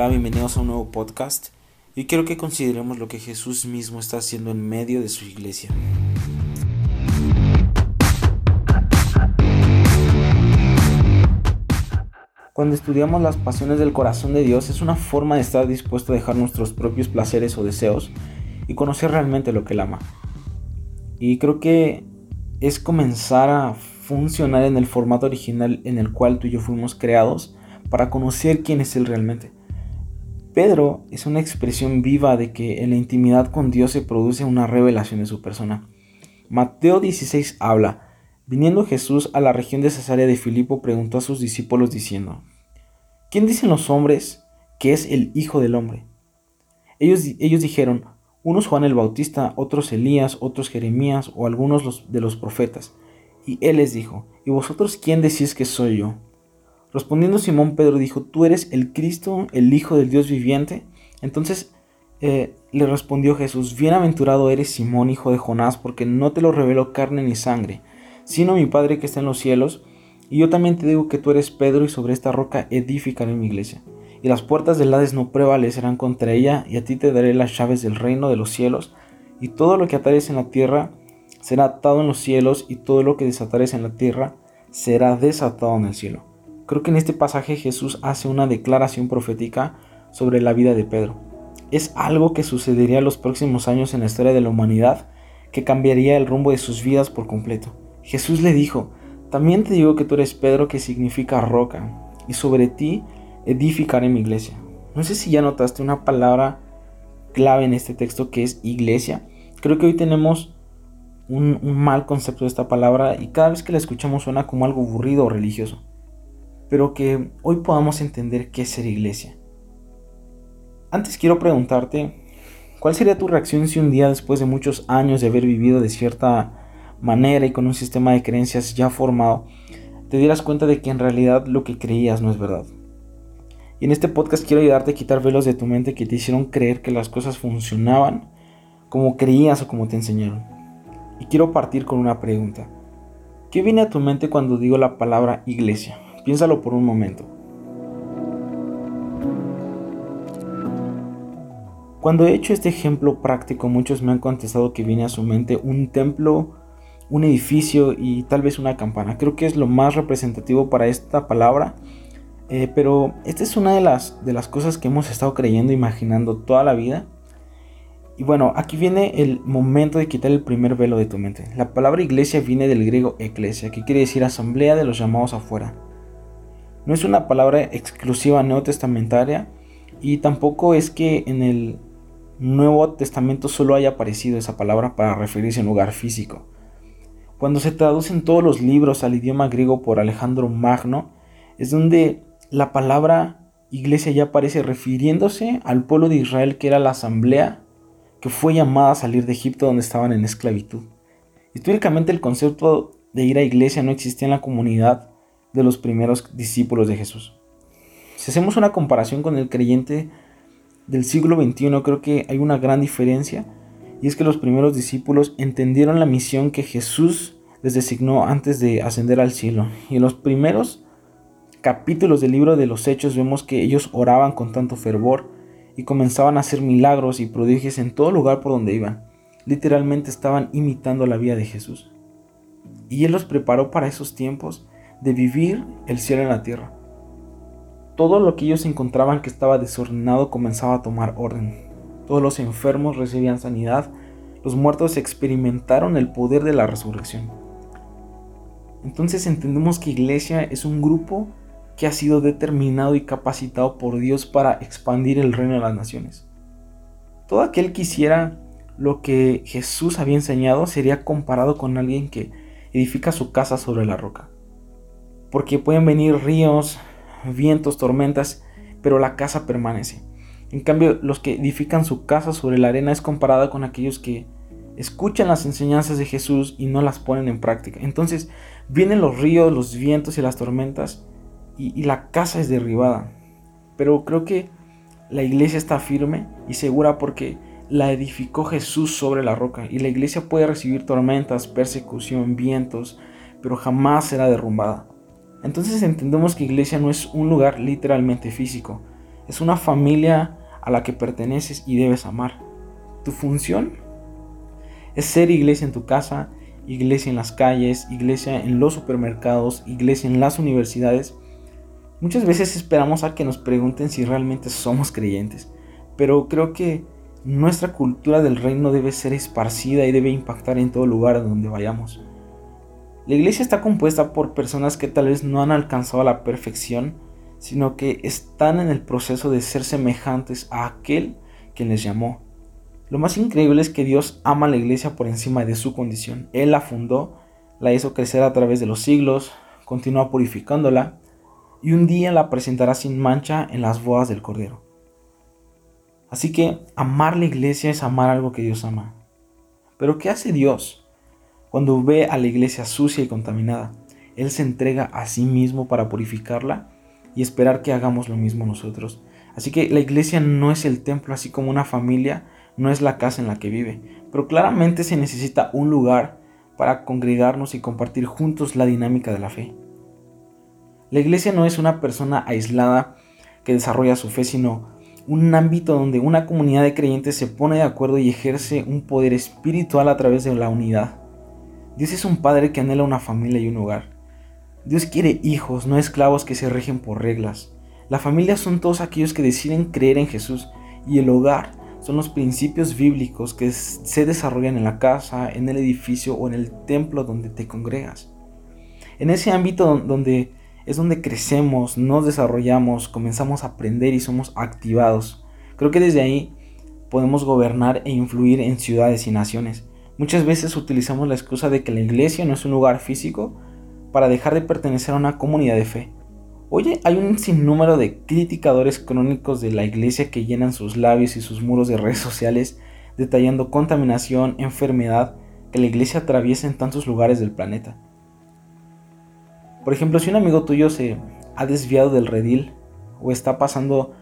Hola, bienvenidos a un nuevo podcast. Y quiero que consideremos lo que Jesús mismo está haciendo en medio de su iglesia. Cuando estudiamos las pasiones del corazón de Dios es una forma de estar dispuesto a dejar nuestros propios placeres o deseos y conocer realmente lo que Él ama. Y creo que es comenzar a funcionar en el formato original en el cual tú y yo fuimos creados para conocer quién es Él realmente. Pedro es una expresión viva de que en la intimidad con Dios se produce una revelación de su persona. Mateo 16 habla, Viniendo Jesús a la región de Cesarea de Filipo, preguntó a sus discípulos diciendo, ¿quién dicen los hombres que es el Hijo del Hombre? Ellos, ellos dijeron, unos Juan el Bautista, otros Elías, otros Jeremías o algunos de los profetas. Y él les dijo, ¿y vosotros quién decís que soy yo? Respondiendo Simón Pedro dijo, ¿tú eres el Cristo, el Hijo del Dios viviente? Entonces eh, le respondió Jesús, Bienaventurado eres Simón, hijo de Jonás, porque no te lo reveló carne ni sangre, sino mi Padre que está en los cielos. Y yo también te digo que tú eres Pedro y sobre esta roca edificaré mi iglesia. Y las puertas del Hades no prevalecerán contra ella, y a ti te daré las llaves del reino de los cielos. Y todo lo que atares en la tierra será atado en los cielos, y todo lo que desatares en la tierra será desatado en el cielo. Creo que en este pasaje Jesús hace una declaración profética sobre la vida de Pedro. Es algo que sucedería los próximos años en la historia de la humanidad que cambiaría el rumbo de sus vidas por completo. Jesús le dijo, también te digo que tú eres Pedro que significa roca, y sobre ti edificaré mi iglesia. No sé si ya notaste una palabra clave en este texto que es iglesia. Creo que hoy tenemos un, un mal concepto de esta palabra y cada vez que la escuchamos suena como algo aburrido o religioso pero que hoy podamos entender qué es ser iglesia. Antes quiero preguntarte, ¿cuál sería tu reacción si un día después de muchos años de haber vivido de cierta manera y con un sistema de creencias ya formado, te dieras cuenta de que en realidad lo que creías no es verdad? Y en este podcast quiero ayudarte a quitar velos de tu mente que te hicieron creer que las cosas funcionaban como creías o como te enseñaron. Y quiero partir con una pregunta. ¿Qué viene a tu mente cuando digo la palabra iglesia? Piénsalo por un momento. Cuando he hecho este ejemplo práctico, muchos me han contestado que viene a su mente un templo, un edificio y tal vez una campana. Creo que es lo más representativo para esta palabra. Eh, pero esta es una de las, de las cosas que hemos estado creyendo, imaginando toda la vida. Y bueno, aquí viene el momento de quitar el primer velo de tu mente. La palabra iglesia viene del griego eclesia, que quiere decir asamblea de los llamados afuera. No es una palabra exclusiva neotestamentaria y tampoco es que en el Nuevo Testamento solo haya aparecido esa palabra para referirse a un lugar físico. Cuando se traducen todos los libros al idioma griego por Alejandro Magno, es donde la palabra iglesia ya aparece refiriéndose al pueblo de Israel que era la asamblea que fue llamada a salir de Egipto donde estaban en esclavitud. Históricamente el concepto de ir a iglesia no existía en la comunidad de los primeros discípulos de Jesús. Si hacemos una comparación con el creyente del siglo XXI, creo que hay una gran diferencia, y es que los primeros discípulos entendieron la misión que Jesús les designó antes de ascender al cielo. Y en los primeros capítulos del libro de los Hechos vemos que ellos oraban con tanto fervor y comenzaban a hacer milagros y prodigios en todo lugar por donde iban. Literalmente estaban imitando la vida de Jesús. Y Él los preparó para esos tiempos de vivir el cielo en la tierra. Todo lo que ellos encontraban que estaba desordenado comenzaba a tomar orden. Todos los enfermos recibían sanidad, los muertos experimentaron el poder de la resurrección. Entonces entendemos que iglesia es un grupo que ha sido determinado y capacitado por Dios para expandir el reino de las naciones. Todo aquel que hiciera lo que Jesús había enseñado sería comparado con alguien que edifica su casa sobre la roca porque pueden venir ríos, vientos, tormentas, pero la casa permanece. En cambio, los que edifican su casa sobre la arena es comparada con aquellos que escuchan las enseñanzas de Jesús y no las ponen en práctica. Entonces vienen los ríos, los vientos y las tormentas y, y la casa es derribada. Pero creo que la iglesia está firme y segura porque la edificó Jesús sobre la roca y la iglesia puede recibir tormentas, persecución, vientos, pero jamás será derrumbada. Entonces entendemos que iglesia no es un lugar literalmente físico, Es una familia a la que perteneces y debes amar. Tu función es ser iglesia en tu casa, iglesia en las calles, iglesia en los supermercados, iglesia en las universidades. Muchas veces esperamos a que nos pregunten si realmente somos creyentes, pero creo que nuestra cultura del reino debe ser esparcida y debe impactar en todo lugar donde vayamos. La iglesia está compuesta por personas que tal vez no han alcanzado la perfección, sino que están en el proceso de ser semejantes a aquel que les llamó. Lo más increíble es que Dios ama a la iglesia por encima de su condición. Él la fundó, la hizo crecer a través de los siglos, continúa purificándola y un día la presentará sin mancha en las bodas del Cordero. Así que amar la iglesia es amar algo que Dios ama. Pero ¿qué hace Dios? Cuando ve a la iglesia sucia y contaminada, Él se entrega a sí mismo para purificarla y esperar que hagamos lo mismo nosotros. Así que la iglesia no es el templo, así como una familia no es la casa en la que vive, pero claramente se necesita un lugar para congregarnos y compartir juntos la dinámica de la fe. La iglesia no es una persona aislada que desarrolla su fe, sino un ámbito donde una comunidad de creyentes se pone de acuerdo y ejerce un poder espiritual a través de la unidad. Dios es un padre que anhela una familia y un hogar. Dios quiere hijos, no esclavos que se rigen por reglas. La familia son todos aquellos que deciden creer en Jesús y el hogar son los principios bíblicos que se desarrollan en la casa, en el edificio o en el templo donde te congregas. En ese ámbito donde es donde crecemos, nos desarrollamos, comenzamos a aprender y somos activados. Creo que desde ahí podemos gobernar e influir en ciudades y naciones. Muchas veces utilizamos la excusa de que la iglesia no es un lugar físico para dejar de pertenecer a una comunidad de fe. Oye, hay un sinnúmero de criticadores crónicos de la iglesia que llenan sus labios y sus muros de redes sociales detallando contaminación, enfermedad que la iglesia atraviesa en tantos lugares del planeta. Por ejemplo, si un amigo tuyo se ha desviado del redil o está pasando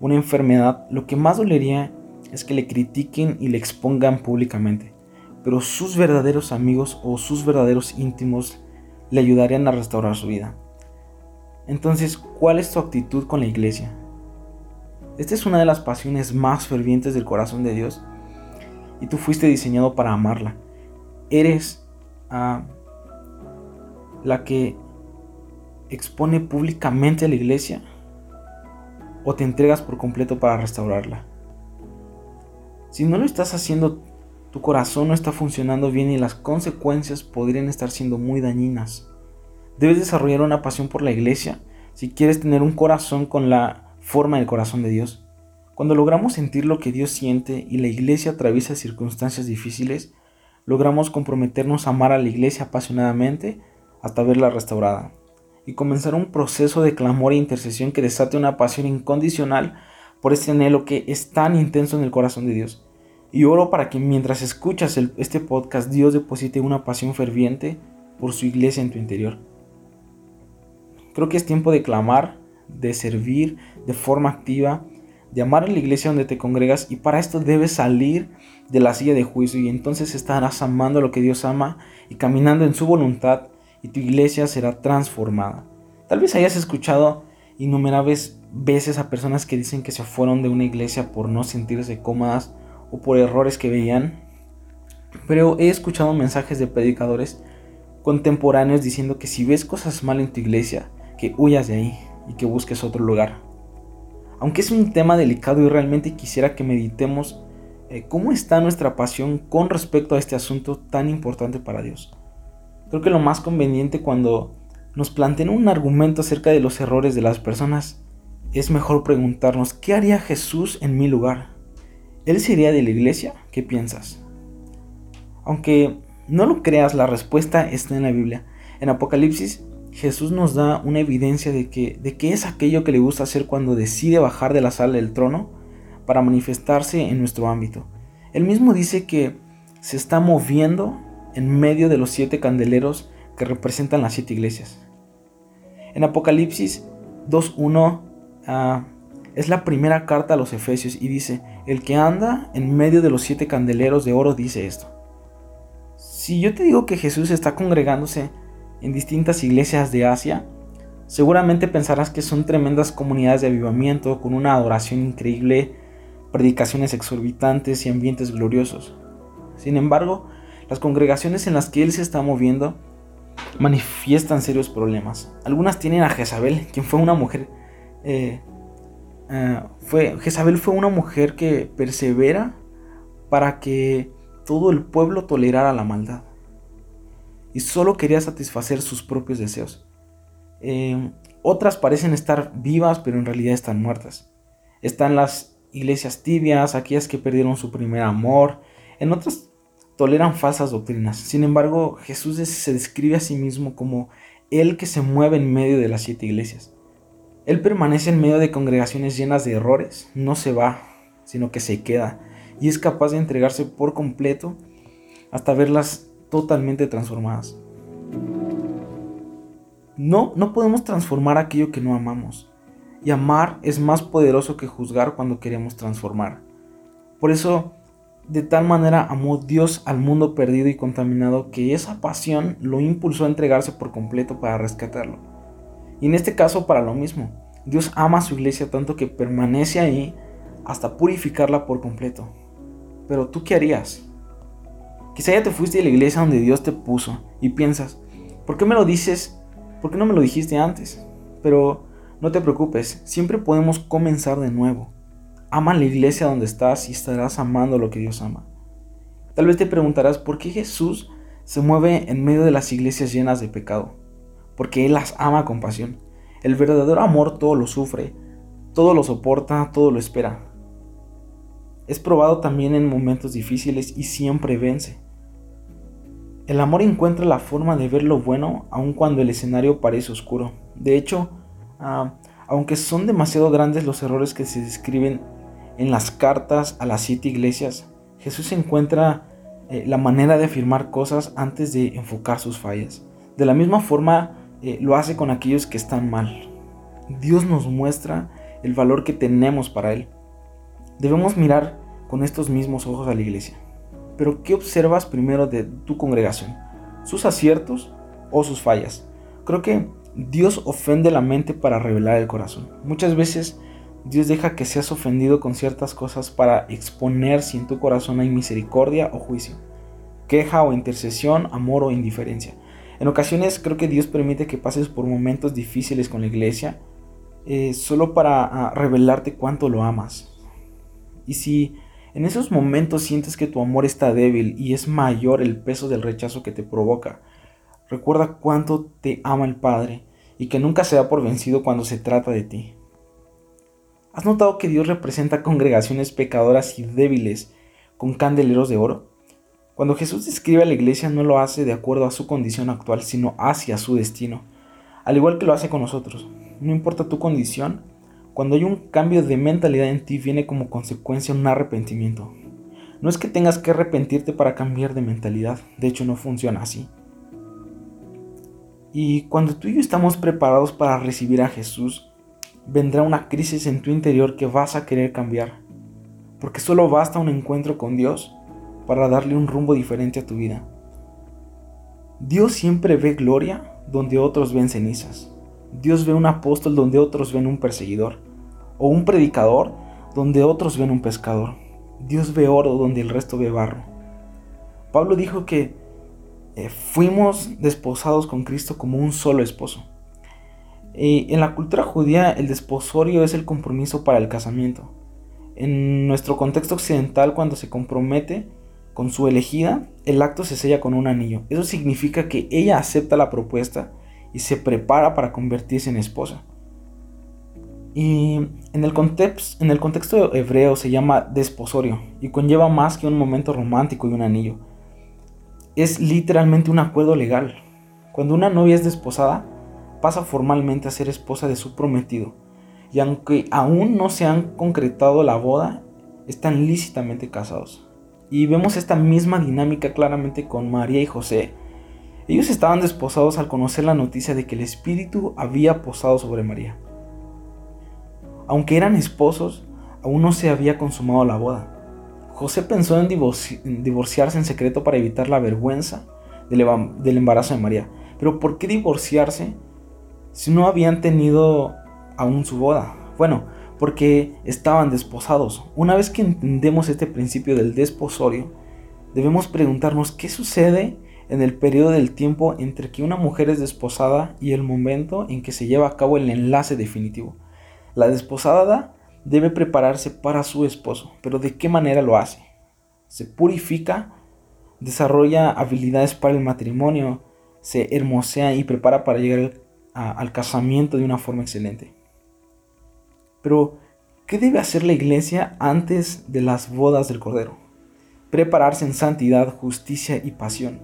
una enfermedad, lo que más dolería es que le critiquen y le expongan públicamente pero sus verdaderos amigos o sus verdaderos íntimos le ayudarían a restaurar su vida. Entonces, ¿cuál es tu actitud con la iglesia? Esta es una de las pasiones más fervientes del corazón de Dios y tú fuiste diseñado para amarla. Eres ah, la que expone públicamente a la iglesia o te entregas por completo para restaurarla. Si no lo estás haciendo tu corazón no está funcionando bien y las consecuencias podrían estar siendo muy dañinas. Debes desarrollar una pasión por la iglesia si quieres tener un corazón con la forma del corazón de Dios. Cuando logramos sentir lo que Dios siente y la iglesia atraviesa circunstancias difíciles, logramos comprometernos a amar a la iglesia apasionadamente hasta verla restaurada y comenzar un proceso de clamor e intercesión que desate una pasión incondicional por este anhelo que es tan intenso en el corazón de Dios. Y oro para que mientras escuchas este podcast, Dios deposite una pasión ferviente por su iglesia en tu interior. Creo que es tiempo de clamar, de servir de forma activa, de amar a la iglesia donde te congregas y para esto debes salir de la silla de juicio y entonces estarás amando lo que Dios ama y caminando en su voluntad y tu iglesia será transformada. Tal vez hayas escuchado innumerables veces a personas que dicen que se fueron de una iglesia por no sentirse cómodas o por errores que veían, pero he escuchado mensajes de predicadores contemporáneos diciendo que si ves cosas mal en tu iglesia, que huyas de ahí y que busques otro lugar. Aunque es un tema delicado y realmente quisiera que meditemos eh, cómo está nuestra pasión con respecto a este asunto tan importante para Dios. Creo que lo más conveniente cuando nos planteen un argumento acerca de los errores de las personas es mejor preguntarnos, ¿qué haría Jesús en mi lugar? ¿Él sería de la iglesia? ¿Qué piensas? Aunque no lo creas, la respuesta está en la Biblia. En Apocalipsis, Jesús nos da una evidencia de que, de qué es aquello que le gusta hacer cuando decide bajar de la sala del trono para manifestarse en nuestro ámbito. Él mismo dice que se está moviendo en medio de los siete candeleros que representan las siete iglesias. En Apocalipsis 2.1 es la primera carta a los Efesios y dice, el que anda en medio de los siete candeleros de oro dice esto. Si yo te digo que Jesús está congregándose en distintas iglesias de Asia, Seguramente pensarás que son tremendas comunidades de avivamiento con una adoración increíble, predicaciones exorbitantes y ambientes gloriosos. Sin embargo, las congregaciones en las que él se está moviendo manifiestan serios problemas. Algunas tienen a Jezabel, quien fue una mujer. Eh, eh, fue, Jezabel fue una mujer que persevera para que todo el pueblo tolerara la maldad. Y solo quería satisfacer sus propios deseos. Eh, otras parecen estar vivas, pero en realidad están muertas. Están las iglesias tibias, aquellas que perdieron su primer amor. En otras toleran falsas doctrinas. Sin embargo, Jesús se describe a sí mismo como el que se mueve en medio de las siete iglesias. Él permanece en medio de congregaciones llenas de errores, no se va, sino que se queda y es capaz de entregarse por completo hasta verlas totalmente transformadas. No, no podemos transformar aquello que no amamos. Y amar es más poderoso que juzgar cuando queremos transformar. Por eso, de tal manera amó Dios al mundo perdido y contaminado que esa pasión lo impulsó a entregarse por completo para rescatarlo. Y en este caso para lo mismo. Dios ama a su iglesia tanto que permanece ahí hasta purificarla por completo. Pero tú qué harías? Quizá ya te fuiste de la iglesia donde Dios te puso y piensas, ¿por qué me lo dices ¿Por qué no me lo dijiste antes? Pero no te preocupes, siempre podemos comenzar de nuevo. Ama la iglesia donde estás y estarás amando lo que Dios ama. Tal vez te preguntarás por qué Jesús se mueve en medio de las iglesias llenas de pecado. Porque Él las ama con pasión. El verdadero amor todo lo sufre, todo lo soporta, todo lo espera. Es probado también en momentos difíciles y siempre vence. El amor encuentra la forma de ver lo bueno aun cuando el escenario parece oscuro. De hecho, ah, aunque son demasiado grandes los errores que se describen en las cartas a las siete iglesias, Jesús encuentra eh, la manera de afirmar cosas antes de enfocar sus fallas. De la misma forma eh, lo hace con aquellos que están mal. Dios nos muestra el valor que tenemos para Él. Debemos mirar con estos mismos ojos a la iglesia. Pero ¿qué observas primero de tu congregación? ¿Sus aciertos o sus fallas? Creo que Dios ofende la mente para revelar el corazón. Muchas veces Dios deja que seas ofendido con ciertas cosas para exponer si en tu corazón hay misericordia o juicio, queja o intercesión, amor o indiferencia. En ocasiones creo que Dios permite que pases por momentos difíciles con la iglesia eh, solo para ah, revelarte cuánto lo amas. Y si en esos momentos sientes que tu amor está débil y es mayor el peso del rechazo que te provoca. Recuerda cuánto te ama el Padre y que nunca se da por vencido cuando se trata de ti. ¿Has notado que Dios representa congregaciones pecadoras y débiles con candeleros de oro? Cuando Jesús describe a la iglesia no lo hace de acuerdo a su condición actual, sino hacia su destino, al igual que lo hace con nosotros. No importa tu condición, cuando hay un cambio de mentalidad en ti viene como consecuencia un arrepentimiento. No es que tengas que arrepentirte para cambiar de mentalidad, de hecho no funciona así. Y cuando tú y yo estamos preparados para recibir a Jesús, vendrá una crisis en tu interior que vas a querer cambiar. Porque solo basta un encuentro con Dios para darle un rumbo diferente a tu vida. Dios siempre ve gloria donde otros ven cenizas. Dios ve un apóstol donde otros ven un perseguidor, o un predicador donde otros ven un pescador. Dios ve oro donde el resto ve barro. Pablo dijo que eh, fuimos desposados con Cristo como un solo esposo. en la cultura judía el desposorio es el compromiso para el casamiento. En nuestro contexto occidental cuando se compromete con su elegida, el acto se sella con un anillo. Eso significa que ella acepta la propuesta y se prepara para convertirse en esposa. Y en el, contexto hebreo se llama desposorio y conlleva más que un momento romántico y un anillo. Es literalmente un acuerdo legal. Cuando una novia es desposada, pasa formalmente a ser esposa de su prometido. Y aunque aún no se han concretado la boda, están lícitamente casados. Y vemos esta misma dinámica claramente con María y José, ellos estaban desposados al conocer la noticia de que el Espíritu había posado sobre María. Aunque eran esposos, aún no se había consumado la boda. José pensó en, divorciarse en secreto para evitar la vergüenza del, embarazo de María. Pero ¿por qué divorciarse si no habían tenido aún su boda? Bueno, porque estaban desposados. Una vez que entendemos este principio del desposorio, debemos preguntarnos qué sucede en el periodo del tiempo entre que una mujer es desposada y el momento en que se lleva a cabo el enlace definitivo. La desposada debe prepararse para su esposo, pero ¿de qué manera lo hace? Se purifica, desarrolla habilidades para el matrimonio, se hermosea y prepara para llegar al casamiento de una forma excelente. Pero, ¿qué debe hacer la iglesia antes de las bodas del Cordero? Prepararse en santidad, justicia y pasión.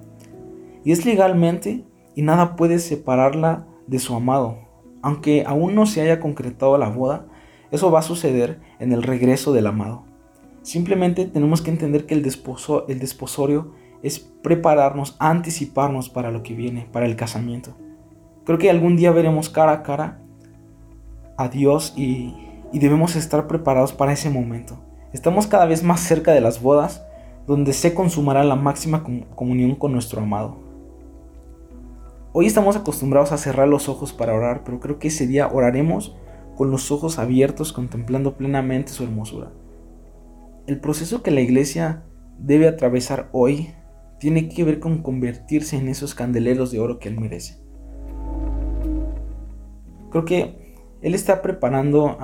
Y es legalmente y nada puede separarla de su amado. Aunque aún no se haya concretado la boda, eso va a suceder en el regreso del amado. Simplemente tenemos que entender que el, el desposorio es prepararnos, anticiparnos para lo que viene, para el casamiento. Creo que algún día veremos cara a cara a Dios y, y debemos estar preparados para ese momento. Estamos cada vez más cerca de las bodas, donde se consumará la máxima comunión con nuestro amado. Hoy estamos acostumbrados a cerrar los ojos para orar, pero creo que ese día oraremos con los ojos abiertos contemplando plenamente su hermosura. El proceso que la iglesia debe atravesar hoy tiene que ver con convertirse en esos candeleros de oro que Él merece. Creo que Él está preparando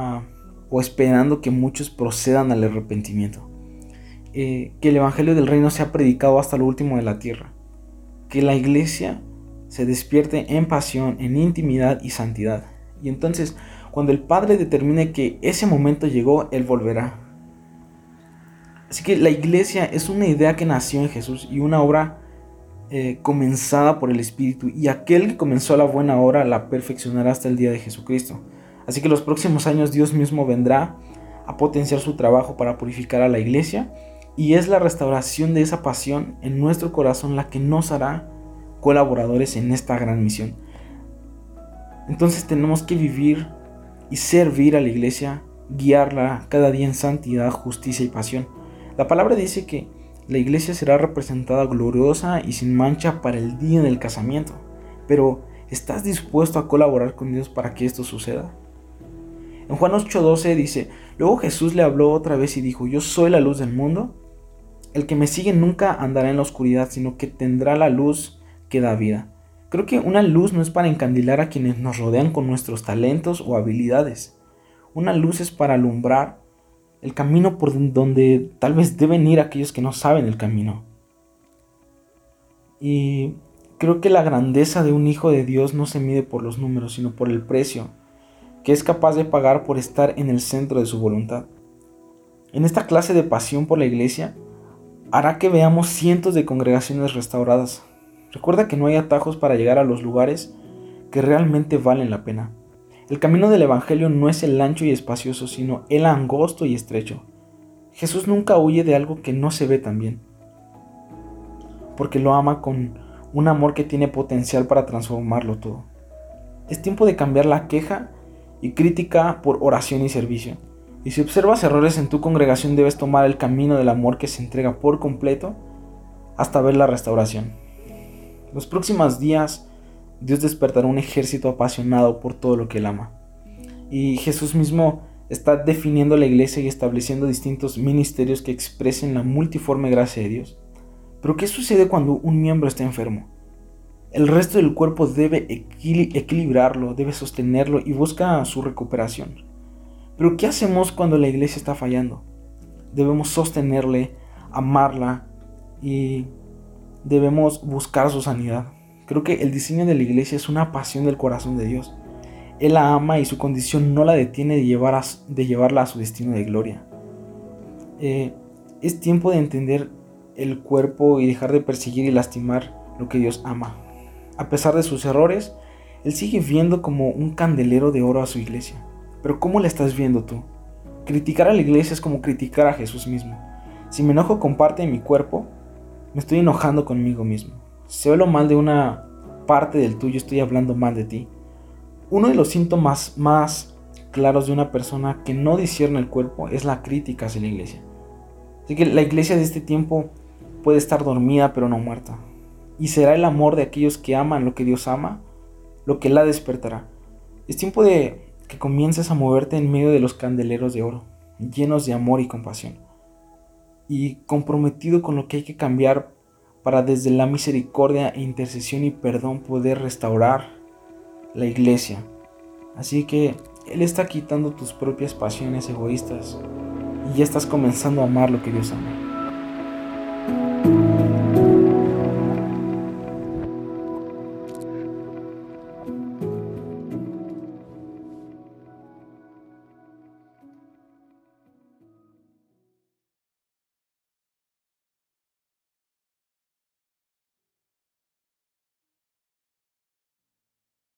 o esperando que muchos procedan al arrepentimiento. Eh, que el Evangelio del Reino sea predicado hasta lo último de la tierra. Que la iglesia se despierte en pasión, en intimidad y santidad. Y entonces, cuando el Padre determine que ese momento llegó, Él volverá Así que la iglesia es una idea que nació en Jesús y una obra eh, comenzada por el Espíritu. Y aquel que comenzó la buena obra la perfeccionará hasta el día de Jesucristo. Así que los próximos años Dios mismo vendrá a potenciar su trabajo para purificar a la iglesia. Y es la restauración de esa pasión en nuestro corazón la que nos hará colaboradores en esta gran misión. Entonces tenemos que vivir y servir a la iglesia, guiarla cada día en santidad, justicia y pasión. La palabra dice que la iglesia será representada gloriosa y sin mancha para el día del casamiento. Pero, ¿estás dispuesto a colaborar con Dios para que esto suceda? En Juan 8:12 dice, luego Jesús le habló otra vez y dijo, yo soy la luz del mundo. El que me sigue nunca andará en la oscuridad, sino que tendrá la luz que da vida. Creo que una luz no es para encandilar a quienes nos rodean con nuestros talentos o habilidades. Una luz es para alumbrar el camino por donde tal vez deben ir aquellos que no saben el camino. Y creo que la grandeza de un hijo de Dios no se mide por los números, sino por el precio que es capaz de pagar por estar en el centro de su voluntad. En esta clase de pasión por la iglesia hará que veamos cientos de congregaciones restauradas. Recuerda que no hay atajos para llegar a los lugares que realmente valen la pena. El camino del Evangelio no es el ancho y espacioso, sino el angosto y estrecho. Jesús nunca huye de algo que no se ve tan bien, porque lo ama con un amor que tiene potencial para transformarlo todo. Es tiempo de cambiar la queja y crítica por oración y servicio. Y si observas errores en tu congregación debes tomar el camino del amor que se entrega por completo hasta ver la restauración. Los próximos días Dios despertará un ejército apasionado por todo lo que Él ama. Y Jesús mismo está definiendo la iglesia y estableciendo distintos ministerios que expresen la multiforme gracia de Dios. Pero ¿qué sucede cuando un miembro está enfermo? El resto del cuerpo debe equilibrarlo, debe sostenerlo y busca su recuperación. Pero ¿qué hacemos cuando la iglesia está fallando? Debemos sostenerle, amarla y debemos buscar su sanidad. Creo que el diseño de la iglesia es una pasión del corazón de Dios. Él la ama y su condición no la detiene de, llevar de llevarla a su destino de gloria. Eh, es tiempo de entender el cuerpo y dejar de perseguir y lastimar lo que Dios ama. A pesar de sus errores, Él sigue viendo como un candelero de oro a su iglesia. Pero ¿cómo la estás viendo tú? Criticar a la iglesia es como criticar a Jesús mismo. Si me enojo con parte de mi cuerpo, me estoy enojando conmigo mismo. Si hablo mal de una parte del tuyo, estoy hablando mal de ti. Uno de los síntomas más claros de una persona que no discierne el cuerpo es la crítica hacia la iglesia. Así que la iglesia de este tiempo puede estar dormida pero no muerta. Y será el amor de aquellos que aman lo que Dios ama lo que la despertará. Es tiempo de que comiences a moverte en medio de los candeleros de oro, llenos de amor y compasión, y comprometido con lo que hay que cambiar para desde la misericordia, e intercesión y perdón poder restaurar la iglesia. Así que Él está quitando tus propias pasiones egoístas y ya estás comenzando a amar lo que Dios ama.